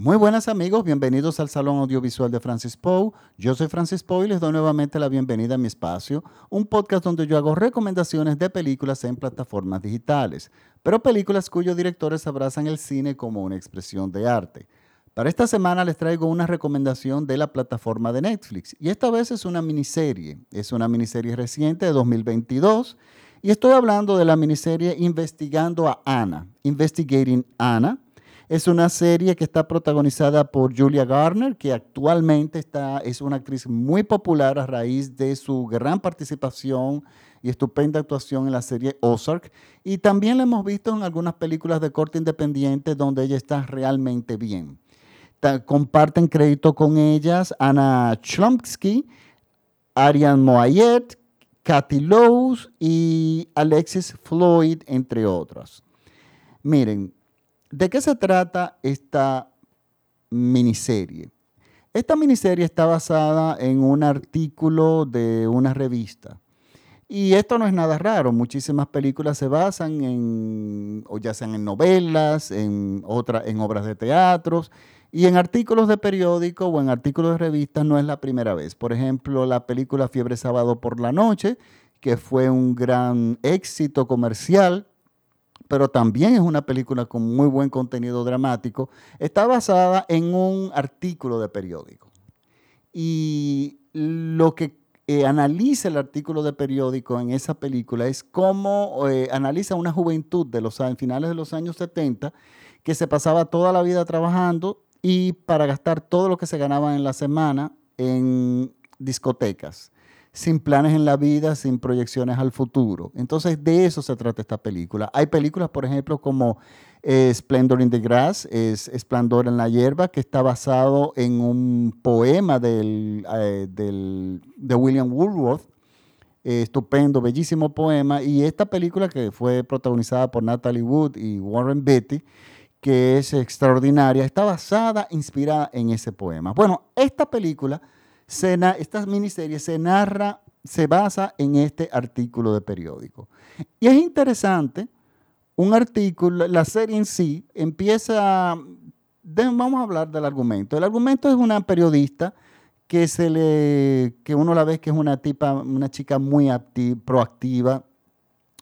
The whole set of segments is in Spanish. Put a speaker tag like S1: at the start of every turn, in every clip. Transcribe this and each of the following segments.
S1: Muy buenas amigos, bienvenidos al Salón Audiovisual de Francis Poe. Yo soy Francis Poe y les doy nuevamente la bienvenida a mi espacio, un podcast donde yo hago recomendaciones de películas en plataformas digitales, pero películas cuyos directores abrazan el cine como una expresión de arte. Para esta semana les traigo una recomendación de la plataforma de Netflix y esta vez es una miniserie, es una miniserie reciente de 2022 y estoy hablando de la miniserie Investigando a Ana, Investigating Anna es una serie que está protagonizada por Julia Garner, que actualmente está, es una actriz muy popular a raíz de su gran participación y estupenda actuación en la serie Ozark. Y también la hemos visto en algunas películas de corte independiente donde ella está realmente bien. comparten crédito con ellas Anna Chlumsky, Ariane Moayet, Kathy Lowes y Alexis Floyd, entre otros. Miren, ¿De qué se trata esta miniserie? Esta miniserie está basada en un artículo de una revista. Y esto no es nada raro. Muchísimas películas se basan en, o ya sean en novelas, en, en obras de teatros y en artículos de periódico o en artículos de revistas no es la primera vez. Por ejemplo, la película Fiebre Sábado por la Noche, que fue un gran éxito comercial pero también es una película con muy buen contenido dramático, está basada en un artículo de periódico. Y lo que eh, analiza el artículo de periódico en esa película es cómo eh, analiza una juventud de los finales de los años 70 que se pasaba toda la vida trabajando y para gastar todo lo que se ganaba en la semana en discotecas sin planes en la vida, sin proyecciones al futuro. Entonces, de eso se trata esta película. Hay películas, por ejemplo, como eh, Splendor in the Grass, es Esplendor en la hierba, que está basado en un poema del, eh, de William Woolworth, eh, estupendo, bellísimo poema. Y esta película que fue protagonizada por Natalie Wood y Warren Beatty, que es extraordinaria, está basada, inspirada en ese poema. Bueno, esta película esta miniserie se narra, se basa en este artículo de periódico. Y es interesante, un artículo, la serie en sí empieza, vamos a hablar del argumento. El argumento es una periodista que se le, que uno la ve que es una tipa, una chica muy proactiva,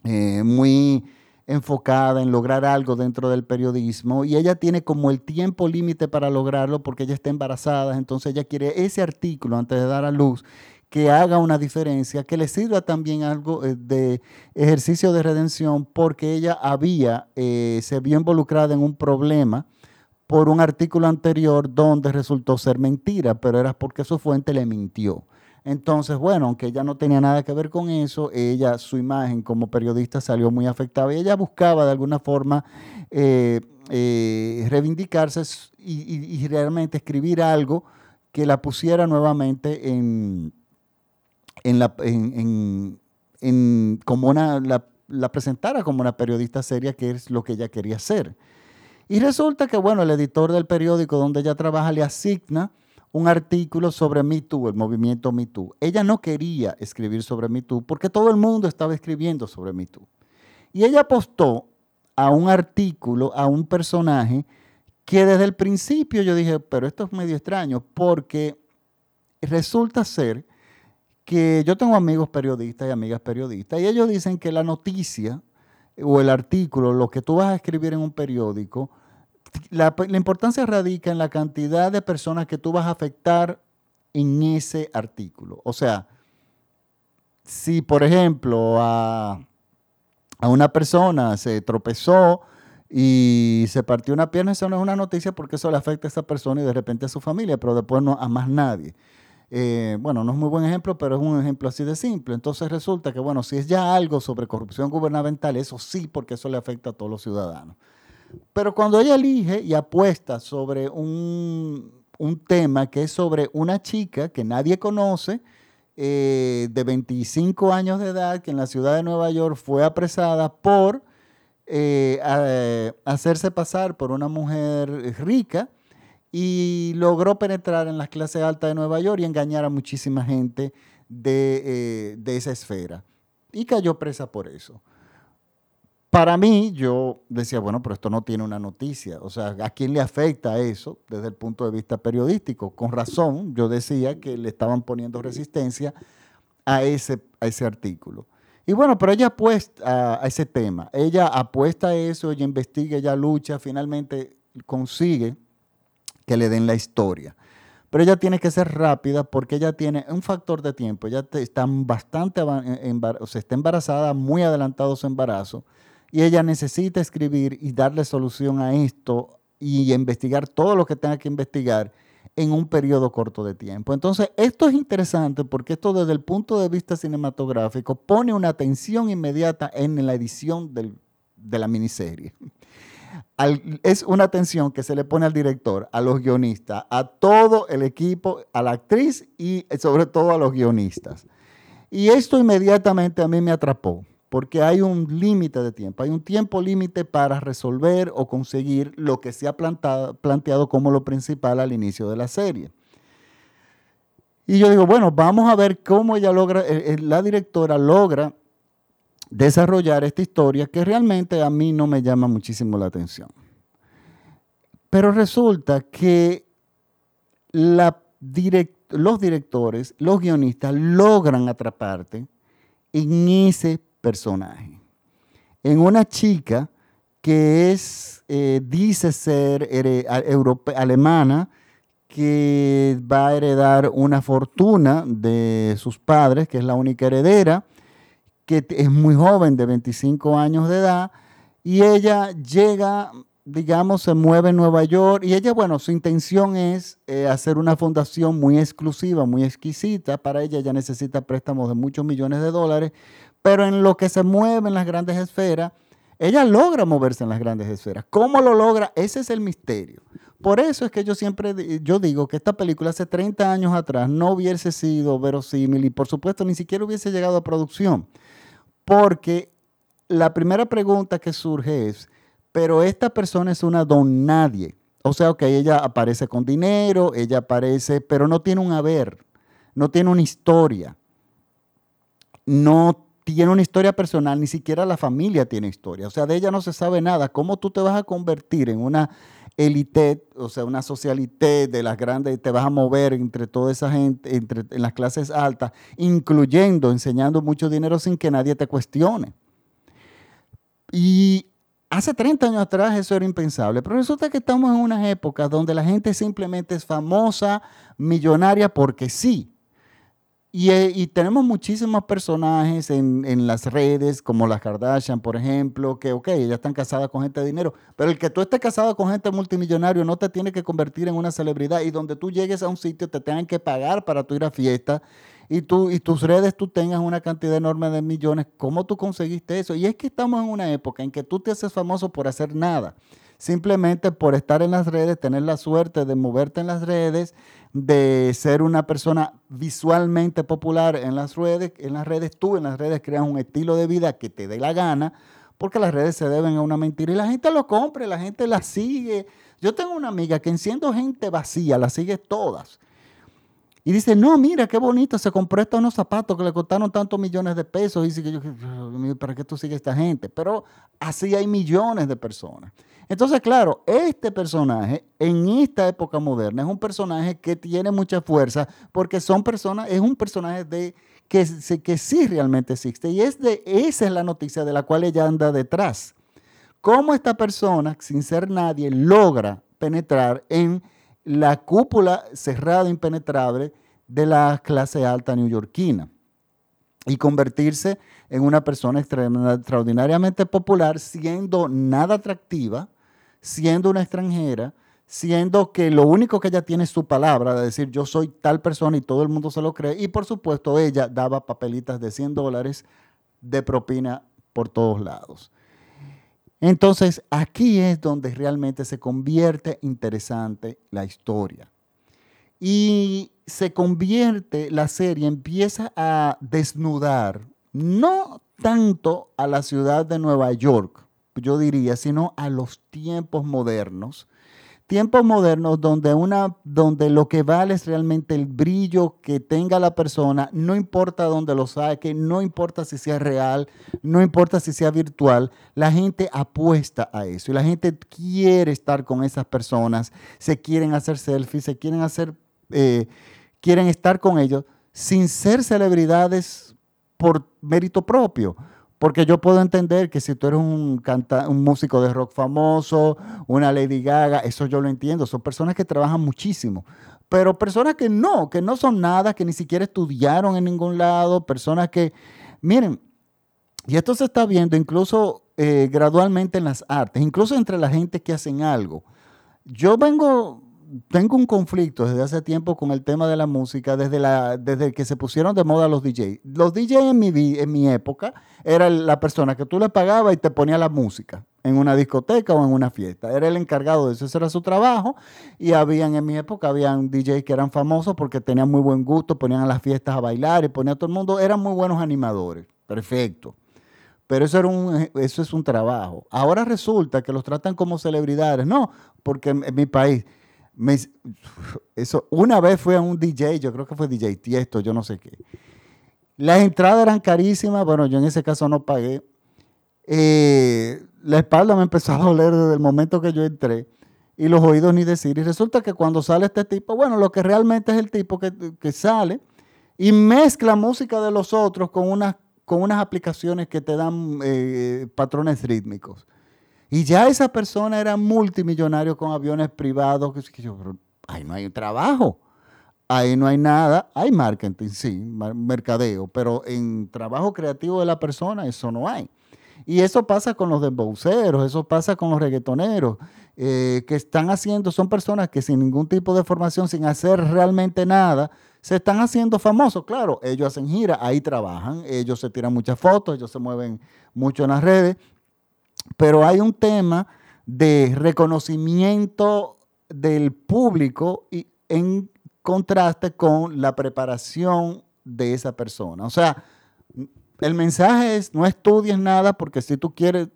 S1: eh, muy enfocada en lograr algo dentro del periodismo y ella tiene como el tiempo límite para lograrlo porque ella está embarazada, entonces ella quiere ese artículo antes de dar a luz que haga una diferencia, que le sirva también algo eh, de ejercicio de redención porque ella había, eh, se vio involucrada en un problema por un artículo anterior donde resultó ser mentira, pero era porque su fuente le mintió. Entonces, bueno, aunque ella no tenía nada que ver con eso, ella, su imagen como periodista salió muy afectada y ella buscaba de alguna forma eh, eh, reivindicarse y, realmente escribir algo que la pusiera nuevamente en, en la, como una, la, la presentara como una periodista seria, que es lo que ella quería ser. Y resulta que, bueno, el editor del periódico donde ella trabaja le asigna un artículo sobre Me Too, el movimiento Me Too. Ella no quería escribir sobre Me Too porque todo el mundo estaba escribiendo sobre Me Too. Y ella apostó a un artículo, a un personaje que desde el principio yo dije, pero esto es medio extraño porque resulta ser que yo tengo amigos periodistas y amigas periodistas y ellos dicen que la noticia o el artículo, lo que tú vas a escribir en un periódico, la, importancia radica en la cantidad de personas que tú vas a afectar en ese artículo. O sea, si por ejemplo a, una persona se tropezó y se partió una pierna, eso no es una noticia porque eso le afecta a esa persona y de repente a su familia, pero después no a más nadie. Eh, bueno, no es muy buen ejemplo, pero es un ejemplo así de simple. Entonces resulta que, bueno, si es ya algo sobre corrupción gubernamental, eso sí, porque eso le afecta a todos los ciudadanos. Pero cuando ella elige y apuesta sobre un, tema que es sobre una chica que nadie conoce, eh, de 25 años de edad, que en la ciudad de Nueva York fue apresada por eh, hacerse pasar por una mujer rica y logró penetrar en las clases altas de Nueva York y engañar a muchísima gente de, eh, de esa esfera. Y cayó presa por eso. Para mí, yo decía, bueno, pero esto no tiene una noticia. O sea, ¿a quién le afecta eso desde el punto de vista periodístico? Con razón, yo decía que le estaban poniendo resistencia a ese, a ese artículo. Y bueno, pero ella apuesta a, ese tema. Ella apuesta a eso, ella investiga, ella lucha, finalmente consigue que le den la historia. Pero ella tiene que ser rápida porque ella tiene un factor de tiempo. Ella está bastante, o sea, está embarazada, muy adelantado su embarazo y ella necesita escribir y darle solución a esto y investigar todo lo que tenga que investigar en un periodo corto de tiempo. Entonces, esto es interesante porque esto desde el punto de vista cinematográfico pone una atención inmediata en la edición de la miniserie. es una atención que se le pone al director, a los guionistas, a todo el equipo, a la actriz y sobre todo a los guionistas. Y esto inmediatamente a mí me atrapó porque hay un límite de tiempo, hay un tiempo límite para resolver o conseguir lo que se ha planteado como lo principal al inicio de la serie. Y yo digo, bueno, vamos a ver cómo ella logra, eh, eh, la directora logra desarrollar esta historia que realmente a mí no me llama muchísimo la atención. Pero resulta que los directores, los guionistas logran atraparte en ese personaje. En una chica que es, eh, dice ser alemana, que va a heredar una fortuna de sus padres, que es la única heredera, que es muy joven, de 25 años de edad, y ella llega, digamos, se mueve en Nueva York, y ella, bueno, su intención es eh, hacer una fundación muy exclusiva, muy exquisita, para ella ella necesita préstamos de muchos millones de dólares, pero en lo que se mueve en las grandes esferas, ella logra moverse en las grandes esferas. ¿Cómo lo logra? Ese es el misterio. Por eso es que yo siempre yo digo que esta película hace 30 años atrás no hubiese sido verosímil y por supuesto ni siquiera hubiese llegado a producción. Porque la primera pregunta que surge es, pero esta persona es una don nadie. O sea, que ella aparece con dinero, ella aparece, pero no tiene un haber, no tiene una historia, no tiene una historia personal, ni siquiera la familia tiene historia. O sea, de ella no se sabe nada. ¿Cómo tú te vas a convertir en una élite, o sea, una socialité de las grandes, te vas a mover entre toda esa gente, entre, en las clases altas, incluyendo, enseñando mucho dinero sin que nadie te cuestione? Y hace 30 años atrás eso era impensable, pero resulta que estamos en unas épocas donde la gente simplemente es famosa, millonaria, porque sí. Eh, y, tenemos muchísimos personajes en, las redes, como las Kardashian, por ejemplo, que, ok, ellas están casadas con gente de dinero, pero el que tú estés casado con gente multimillonario no te tiene que convertir en una celebridad y donde tú llegues a un sitio te tengan que pagar para tu ir a fiesta y, tú, y tus redes tú tengas una cantidad enorme de millones. ¿Cómo tú conseguiste eso? Y es que estamos en una época en que tú te haces famoso por hacer nada simplemente por estar en las redes, tener la suerte de moverte en las redes, de ser una persona visualmente popular en las redes, en las redes tú en las redes creas un estilo de vida que te dé la gana, porque las redes se deben a una mentira y la gente lo compra, la gente la sigue. Yo tengo una amiga que en siendo gente vacía, la sigue todas. Y dice, no, mira, qué bonito, se compró estos unos zapatos que le costaron tantos millones de pesos. Y dice que yo, ¿para qué tú sigues esta gente? Pero así hay millones de personas. Entonces, claro, este personaje en esta época moderna es un personaje que tiene mucha fuerza porque son personas, es un personaje de, que, que sí realmente existe. Y es de, esa es la noticia de la cual ella anda detrás. ¿Cómo esta persona, sin ser nadie, logra penetrar en la cúpula cerrada, impenetrable de la clase alta neoyorquina y convertirse en una persona extraordinariamente popular, siendo nada atractiva, siendo una extranjera, siendo que lo único que ella tiene es su palabra, de decir yo soy tal persona y todo el mundo se lo cree. Y por supuesto ella daba papelitas de 100 dólares de propina por todos lados. Entonces, aquí es donde realmente se convierte interesante la historia. Y se convierte, la serie empieza a desnudar, no tanto a la ciudad de Nueva York, yo diría, sino a los tiempos modernos, tiempos modernos donde, una, donde lo que vale es realmente el brillo que tenga la persona, no importa dónde lo saque, no importa si sea real, no importa si sea virtual, la gente apuesta a eso y la gente quiere estar con esas personas, se quieren hacer selfies, se quieren hacer, eh, quieren estar con ellos sin ser celebridades por mérito propio porque yo puedo entender que si tú eres un, un músico de rock famoso, una Lady Gaga, eso yo lo entiendo. Son personas que trabajan muchísimo. Pero personas que no, que no son nada, que ni siquiera estudiaron en ningún lado, personas que, miren, y esto se está viendo incluso eh, gradualmente en las artes, incluso entre la gente que hacen algo. Yo vengo tengo un conflicto desde hace tiempo con el tema de la música, desde, la, desde que se pusieron de moda los DJs. Los DJs en mi, en mi época era la persona que tú le pagabas y te ponía la música en una discoteca o en una fiesta. Era el encargado de eso, ese era su trabajo. Y habían, en mi época, habían DJs que eran famosos porque tenían muy buen gusto, ponían a las fiestas a bailar y ponían a todo el mundo. Eran muy buenos animadores. Perfecto. Pero eso, era un, eso es un trabajo. Ahora resulta que los tratan como celebridades. No, porque en mi país eso, una vez fui a un DJ, yo creo que fue DJ Tiesto, yo no sé qué. Las entradas eran carísimas, bueno, yo en ese caso no pagué. Eh, la espalda me empezó a doler desde el momento que yo entré y los oídos ni decir. Y resulta que cuando sale este tipo, bueno, lo que realmente es el tipo que, que sale y mezcla música de los otros con unas, con unas aplicaciones que te dan eh, patrones rítmicos. Y ya esa persona era multimillonario con aviones privados. Que yo, ahí no hay trabajo. Ahí no hay nada. Hay marketing, sí, mercadeo. Pero en trabajo creativo de la persona, eso no hay. Y eso pasa con los dembowceros, eso pasa con los reggaetoneros, eh, que están haciendo, son personas que sin ningún tipo de formación, sin hacer realmente nada, se están haciendo famosos. Claro, ellos hacen gira, ahí trabajan, ellos se tiran muchas fotos, ellos se mueven mucho en las redes, pero hay un tema de reconocimiento del público y en contraste con la preparación de esa persona. O sea, el mensaje es no estudies nada porque si tú quieres,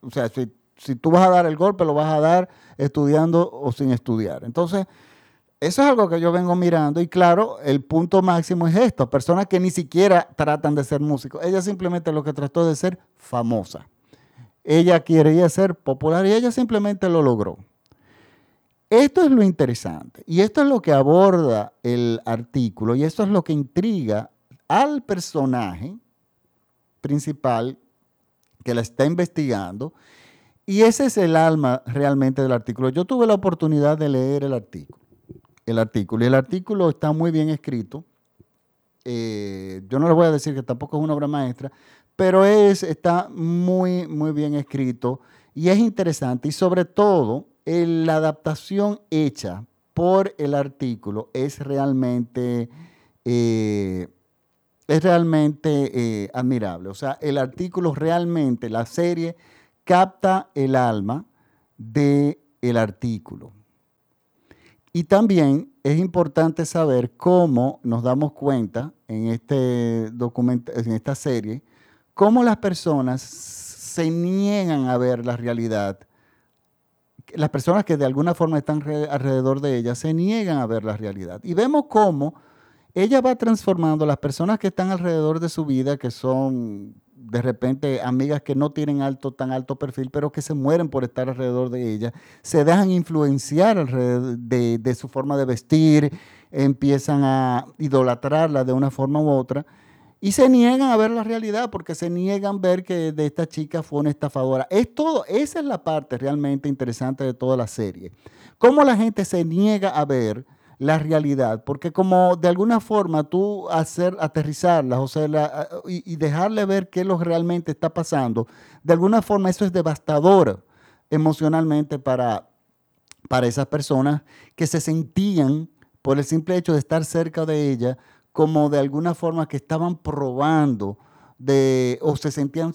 S1: o sea, si, tú vas a dar el golpe, lo vas a dar estudiando o sin estudiar. Entonces, eso es algo que yo vengo mirando y claro, el punto máximo es esto, personas que ni siquiera tratan de ser músicos, ella simplemente lo que trató de ser famosa. Ella quería ser popular y ella simplemente lo logró. Esto es lo interesante y esto es lo que aborda el artículo y esto es lo que intriga al personaje principal que la está investigando y ese es el alma realmente del artículo. Yo tuve la oportunidad de leer el artículo, el artículo y el artículo está muy bien escrito. Eh, yo no les voy a decir que tampoco es una obra maestra, pero es, está muy, muy bien escrito y es interesante y sobre todo la adaptación hecha por el artículo es realmente, eh, es realmente eh, admirable. O sea, el artículo realmente, la serie capta el alma del el artículo. Y también es importante saber cómo nos damos cuenta en, este documento, en esta serie cómo las personas se niegan a ver la realidad. Las personas que de alguna forma están alrededor de ella se niegan a ver la realidad. Y vemos cómo ella va transformando las personas que están alrededor de su vida, que son de repente amigas que no tienen alto, tan alto perfil, pero que se mueren por estar alrededor de ella, se dejan influenciar de, de su forma de vestir, empiezan a idolatrarla de una forma u otra y se niegan a ver la realidad porque se niegan a ver que de esta chica fue una estafadora. Es todo, esa es la parte realmente interesante de toda la serie. Cómo la gente se niega a ver la realidad, porque como de alguna forma tú hacer aterrizarla o sea, y, dejarle ver qué es lo que realmente está pasando, de alguna forma eso es devastador emocionalmente para, para esas personas que se sentían por el simple hecho de estar cerca de ella, como de alguna forma que estaban probando de, o se sentían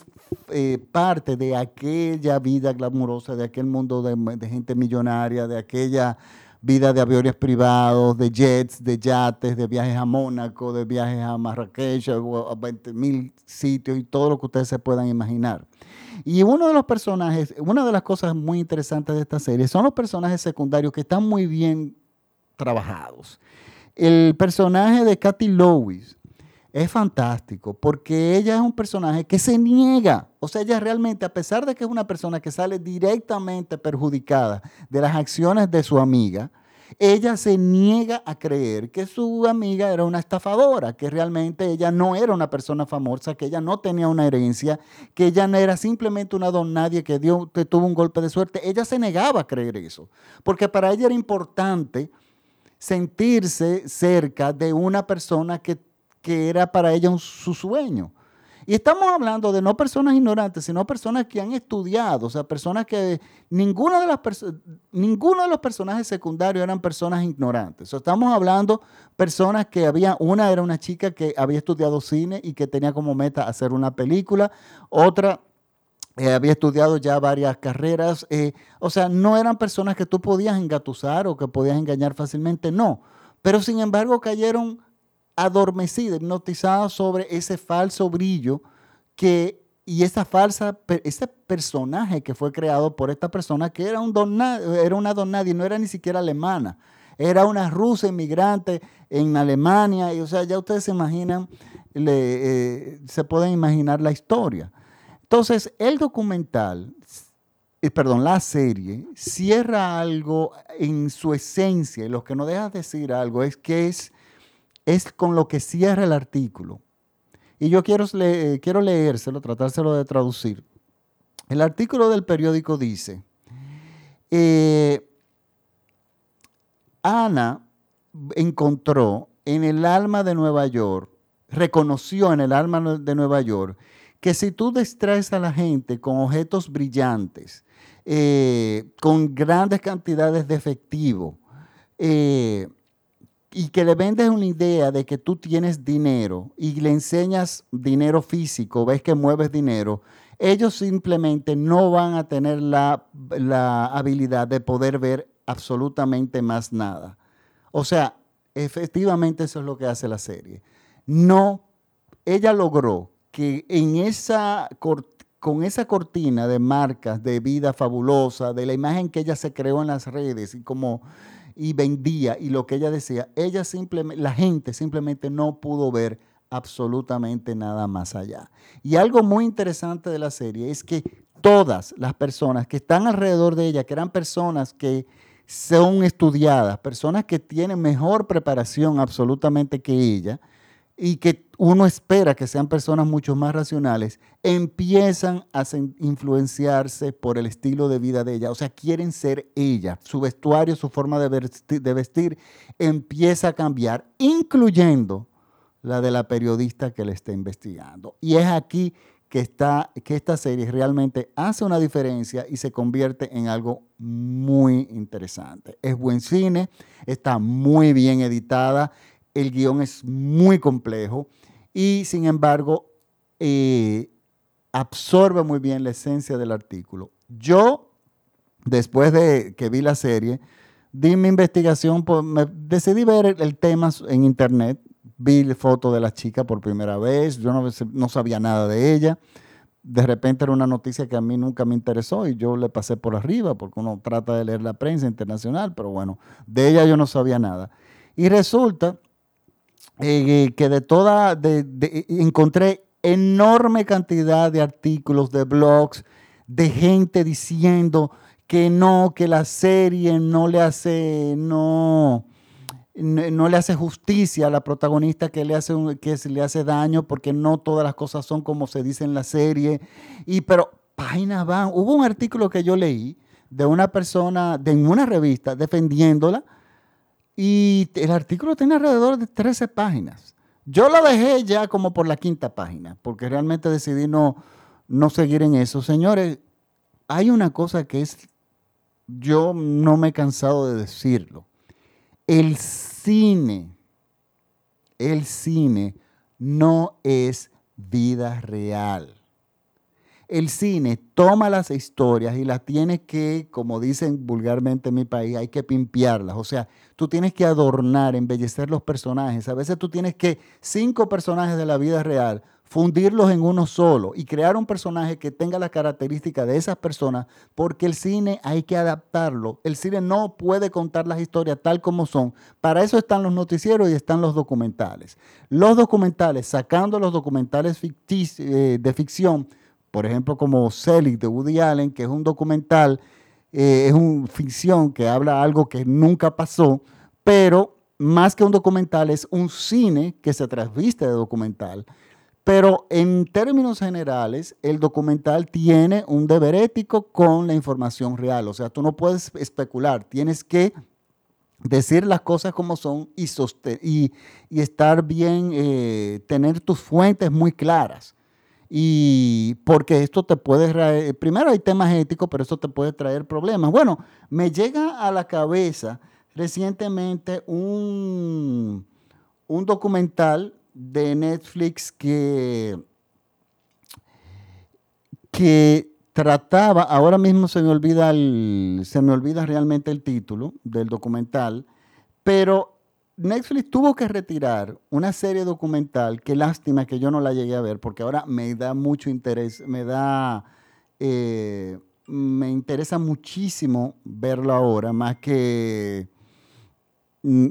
S1: eh, parte de aquella vida glamurosa, de aquel mundo de, gente millonaria, de aquella vida de aviones privados, de jets, de yates, de viajes a Mónaco, de viajes a Marrakech, a 20 mil sitios y todo lo que ustedes se puedan imaginar. Y uno de los personajes, una de las cosas muy interesantes de esta serie son los personajes secundarios que están muy bien trabajados. El personaje de Kathy Lewis es fantástico porque ella es un personaje que se niega. O sea, ella realmente, a pesar de que es una persona que sale directamente perjudicada de las acciones de su amiga, ella se niega a creer que su amiga era una estafadora, que realmente ella no era una persona famosa, que ella no tenía una herencia, que ella no era simplemente una don nadie que, dio, que tuvo un golpe de suerte. Ella se negaba a creer eso, porque para ella era importante sentirse cerca de una persona que, era para ella su sueño. Y estamos hablando de no personas ignorantes, sino personas que han estudiado, o sea, personas que ninguna de las ninguno de los personajes secundarios eran personas ignorantes. estamos hablando personas que había, una era una chica que había estudiado cine y que tenía como meta hacer una película, otra eh, había estudiado ya varias carreras, eh, o sea, no eran personas que tú podías engatusar o que podías engañar fácilmente, no, pero sin embargo cayeron adormecida, hipnotizada sobre ese falso brillo que, y esa falsa, ese personaje que fue creado por esta persona que era, un don, era una don nadie, no era ni siquiera alemana, era una rusa inmigrante en Alemania, y o sea, ya ustedes se imaginan, eh, se pueden imaginar la historia. Entonces, el documental, eh, perdón, la serie, cierra algo en su esencia, y lo que no deja decir algo es que es es con lo que cierra el artículo. Y yo quiero, quiero leérselo, tratárselo de traducir. El artículo del periódico dice, eh, Ana encontró en el alma de Nueva York, reconoció en el alma de Nueva York, que si tú distraes a la gente con objetos brillantes, eh, con grandes cantidades de efectivo, eh, y que le vendes una idea de que tú tienes dinero y le enseñas dinero físico, ves que mueves dinero, ellos simplemente no van a tener la, habilidad de poder ver absolutamente más nada. O sea, efectivamente eso es lo que hace la serie. No, ella logró que en esa con esa cortina de marcas, de vida fabulosa, de la imagen que ella se creó en las redes y como y vendía y lo que ella decía, ella simplemente, la gente simplemente no pudo ver absolutamente nada más allá. Y algo muy interesante de la serie es que todas las personas que están alrededor de ella, que eran personas que son estudiadas, personas que tienen mejor preparación absolutamente que ella, y que uno espera que sean personas mucho más racionales, empiezan a influenciarse por el estilo de vida de ella. O sea, quieren ser ella. Su vestuario, su forma de vestir, empieza a cambiar, incluyendo la de la periodista que le está investigando. Y es aquí que, está, que esta serie realmente hace una diferencia y se convierte en algo muy interesante. Es buen cine, está muy bien editada el guion es muy complejo y sin embargo eh, absorbe muy bien la esencia del artículo. Yo, después de que vi la serie, di mi investigación, me decidí ver el, tema en internet, vi la foto de la chica por primera vez, yo no, no sabía nada de ella de repente era una noticia que a mí nunca me interesó y yo le pasé por arriba porque uno trata de leer la prensa internacional, pero bueno, de ella yo no sabía nada. Y resulta eh, que de toda, encontré enorme cantidad de artículos, de blogs, de gente diciendo que no, que la serie no le hace, no, no, le hace justicia a la protagonista, que le hace, que le hace daño, porque no todas las cosas son como se dice en la serie. Y pero páginas van. Hubo un artículo que yo leí de una persona, de una revista, defendiéndola, y el artículo tiene alrededor de 13 páginas. Yo lo dejé ya como por la quinta página, porque realmente decidí no, no seguir en eso. Señores, hay una cosa que es, yo no me he cansado de decirlo. El cine, el cine no es vida real el cine toma las historias y las tiene que, como dicen vulgarmente en mi país, hay que pimpearlas. O sea, tú tienes que adornar, embellecer los personajes. A veces tú tienes que cinco personajes de la vida real fundirlos en uno solo y crear un personaje que tenga las características de esas personas, porque el cine hay que adaptarlo. El cine no puede contar las historias tal como son. Para eso están los noticieros y están los documentales. Los documentales, sacando los documentales eh, de ficción, por ejemplo, como Selig de Woody Allen, que es un documental, eh, es una ficción que habla algo que nunca pasó, pero más que un documental es un cine que se transviste de documental. Pero en términos generales, el documental tiene un deber ético con la información real. O sea, tú no puedes especular, tienes que decir las cosas como son y, y, estar bien, eh, tener tus fuentes muy claras. Y porque esto te puede, primero hay temas éticos, pero esto te puede traer problemas. Bueno, me llega a la cabeza recientemente un, un documental de Netflix que, que trataba, ahora mismo se me, olvida se me olvida realmente el título del documental, pero Netflix tuvo que retirar una serie documental, qué lástima que yo no la llegué a ver, porque ahora me da mucho interés, me da, eh, me interesa muchísimo verlo ahora, más que, mm,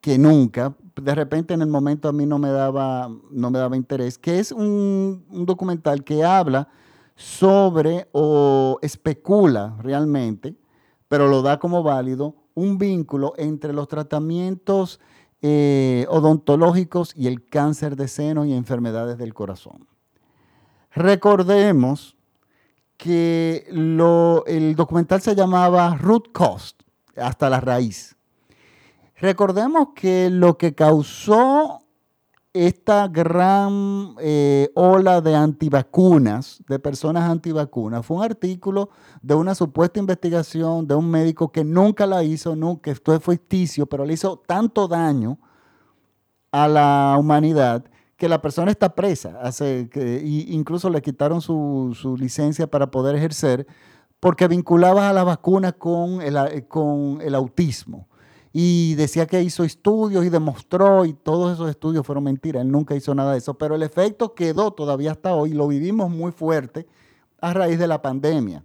S1: que nunca, de repente en el momento a mí no me daba, no me daba interés, que es un, documental que habla sobre o especula realmente, pero lo da como válido, un vínculo entre los tratamientos eh, odontológicos y el cáncer de seno y enfermedades del corazón. Recordemos que el documental se llamaba Root Cost, hasta la raíz. Recordemos que lo que causó esta gran eh, ola de antivacunas, de personas antivacunas, fue un artículo de una supuesta investigación de un médico que nunca la hizo, nunca, esto fue ficticio, pero le hizo tanto daño a la humanidad que la persona está presa, hace que, incluso le quitaron su, su, licencia para poder ejercer porque vinculaba a la vacuna con el, con el autismo y decía que hizo estudios y demostró y todos esos estudios fueron mentiras, él nunca hizo nada de eso, pero el efecto quedó todavía hasta hoy, lo vivimos muy fuerte a raíz de la pandemia,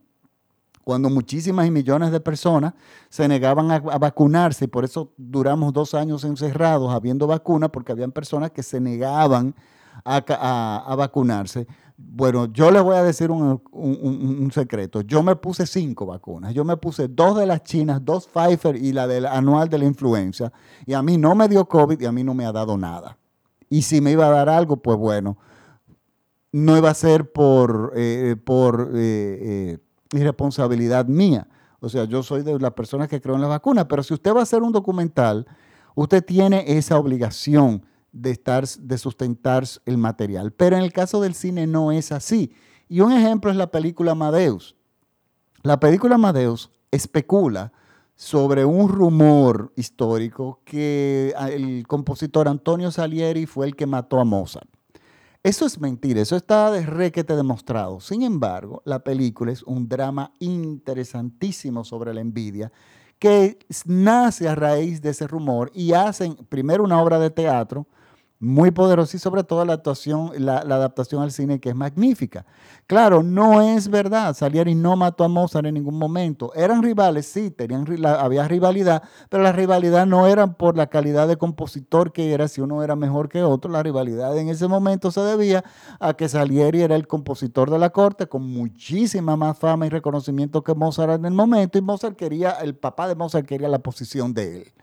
S1: cuando muchísimas y millones de personas se negaban a, vacunarse y por eso duramos dos años encerrados habiendo vacunas, porque habían personas que se negaban a vacunarse. Bueno, yo les voy a decir un, secreto. Yo me puse cinco vacunas. Yo me puse dos de las chinas, dos Pfizer y la del anual de la influenza. Y a mí no me dio COVID y a mí no me ha dado nada. Y si me iba a dar algo, pues bueno, no iba a ser por, eh, por eh, eh, irresponsabilidad mía. O sea, yo soy de las personas que creo en la vacuna. Pero si usted va a hacer un documental, usted tiene esa obligación de, estar, de sustentar el material. Pero en el caso del cine no es así. Y un ejemplo es la película Amadeus. La película Amadeus especula sobre un rumor histórico que el compositor Antonio Salieri fue el que mató a Mozart. Eso es mentira, eso está de requete demostrado. Sin embargo, la película es un drama interesantísimo sobre la envidia que nace a raíz de ese rumor y hacen primero una obra de teatro muy poderosa y sobre todo la actuación, la, adaptación al cine que es magnífica. Claro, no es verdad, Salieri no mató a Mozart en ningún momento. Eran rivales, sí, tenían, había rivalidad, pero la rivalidad no era por la calidad de compositor que era, si uno era mejor que otro, la rivalidad en ese momento se debía a que Salieri era el compositor de la corte con muchísima más fama y reconocimiento que Mozart en el momento y Mozart quería, el papá de Mozart quería la posición de él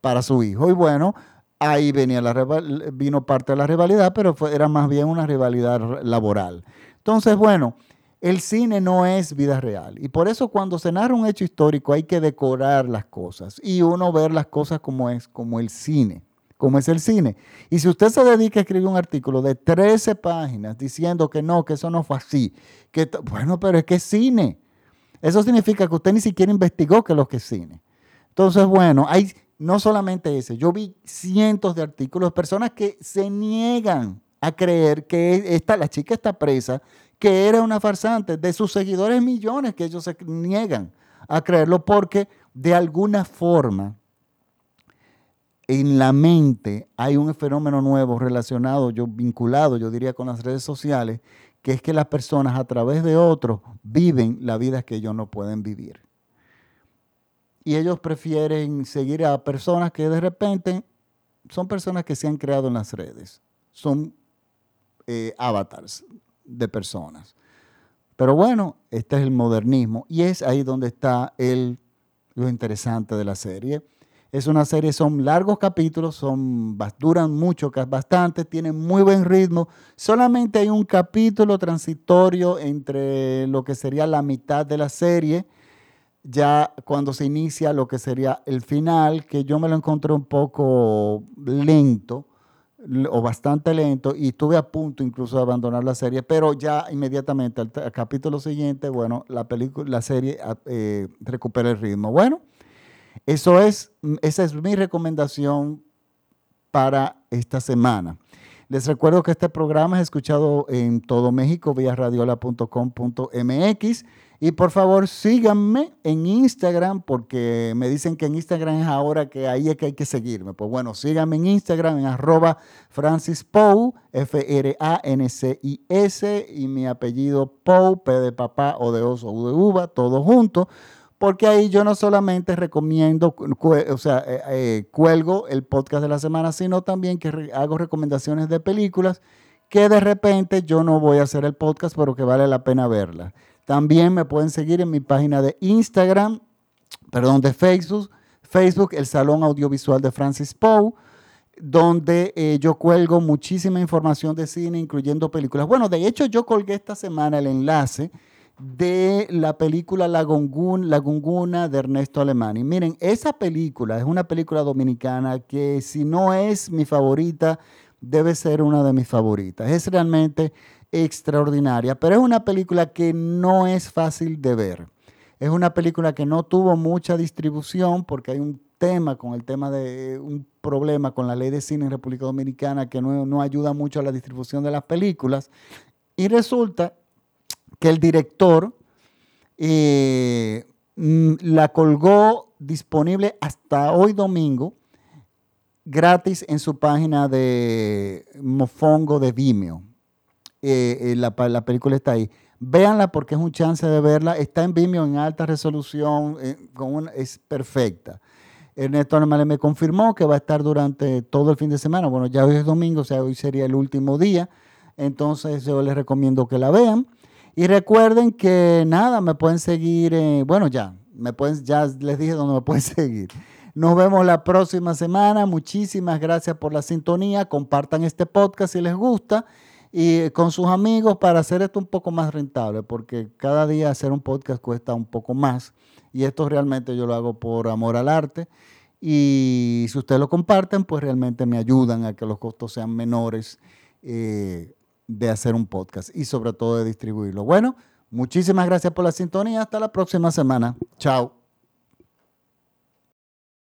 S1: para su hijo. Y bueno, ahí venía la vino parte de la rivalidad, pero era más bien una rivalidad laboral. Entonces, bueno, el cine no es vida real. Y por eso cuando se narra un hecho histórico hay que decorar las cosas y uno ver las cosas como es, como el cine, como es el cine. Y si usted se dedica a escribir un artículo de 13 páginas diciendo que no, que eso no fue así, que bueno, pero es que es cine. Eso significa que usted ni siquiera investigó que lo que es cine. Entonces, bueno, hay no solamente ese, yo vi cientos de artículos personas que se niegan a creer que esta, la chica está presa, que era una farsante, de sus seguidores millones que ellos se niegan a creerlo porque de alguna forma en la mente hay un fenómeno nuevo relacionado, yo vinculado, yo diría, con las redes sociales, que es que las personas a través de otros viven la vida que ellos no pueden vivir. Y ellos prefieren seguir a personas que de repente son personas que se han creado en las redes, son eh, avatars de personas. Pero bueno, este es el modernismo y es ahí donde está el, lo interesante de la serie es una serie, son largos capítulos, son, duran mucho, bastante, tienen muy buen ritmo. Solamente hay un capítulo transitorio entre lo que sería la mitad de la serie, ya cuando se inicia lo que sería el final, que yo me lo encontré un poco lento o bastante lento y estuve a punto incluso de abandonar la serie, pero ya inmediatamente al, capítulo siguiente, bueno, la, película, la serie eh, recupera el ritmo. Bueno. Eso es, esa es mi recomendación para esta semana. Les recuerdo que este programa es escuchado en todo México vía radiola.com.mx y por favor síganme en Instagram porque me dicen que en Instagram es ahora que ahí es que hay que seguirme. Pues bueno, síganme en Instagram en arroba Francis F-R-A-N-C-I-S y mi apellido Pou, P de papá o de oso o de uva, todo junto porque ahí yo no solamente recomiendo, o sea, eh, eh, cuelgo el podcast de la semana, sino también que hago recomendaciones de películas que de repente yo no voy a hacer el podcast, pero que vale la pena verla. También me pueden seguir en mi página de Instagram, perdón, de Facebook, Facebook, el Salón Audiovisual de Francis Poe, donde eh, yo cuelgo muchísima información de cine, incluyendo películas. Bueno, de hecho yo colgué esta semana el enlace de la película La, Gunguna de Ernesto Alemani. Miren, esa película es una película dominicana que si no es mi favorita, debe ser una de mis favoritas. Es realmente extraordinaria, pero es una película que no es fácil de ver. Es una película que no tuvo mucha distribución porque hay un tema con el tema de un problema con la ley de cine en República Dominicana que no, no ayuda mucho a la distribución de las películas. Y resulta que el director eh, mm, la colgó disponible hasta hoy domingo, gratis en su página de Mofongo de Vimeo. Eh, eh, la, película está ahí. Véanla porque es un chance de verla. Está en Vimeo en alta resolución, con es perfecta. Ernesto Alemán me confirmó que va a estar durante todo el fin de semana. Bueno, ya hoy es domingo, o sea, hoy sería el último día. Entonces yo les recomiendo que la vean. Y recuerden que nada, me pueden seguir, bueno, ya, me pueden, ya les dije dónde me pueden seguir. Nos vemos la próxima semana. Muchísimas gracias por la sintonía. Compartan este podcast si les gusta y con sus amigos para hacer esto un poco más rentable, porque cada día hacer un podcast cuesta un poco más y esto realmente yo lo hago por amor al arte. Y si ustedes lo comparten, pues realmente me ayudan a que los costos sean menores. Eh, de hacer un podcast y sobre todo de distribuirlo. Bueno, muchísimas gracias por la sintonía. Hasta la próxima semana. Chao.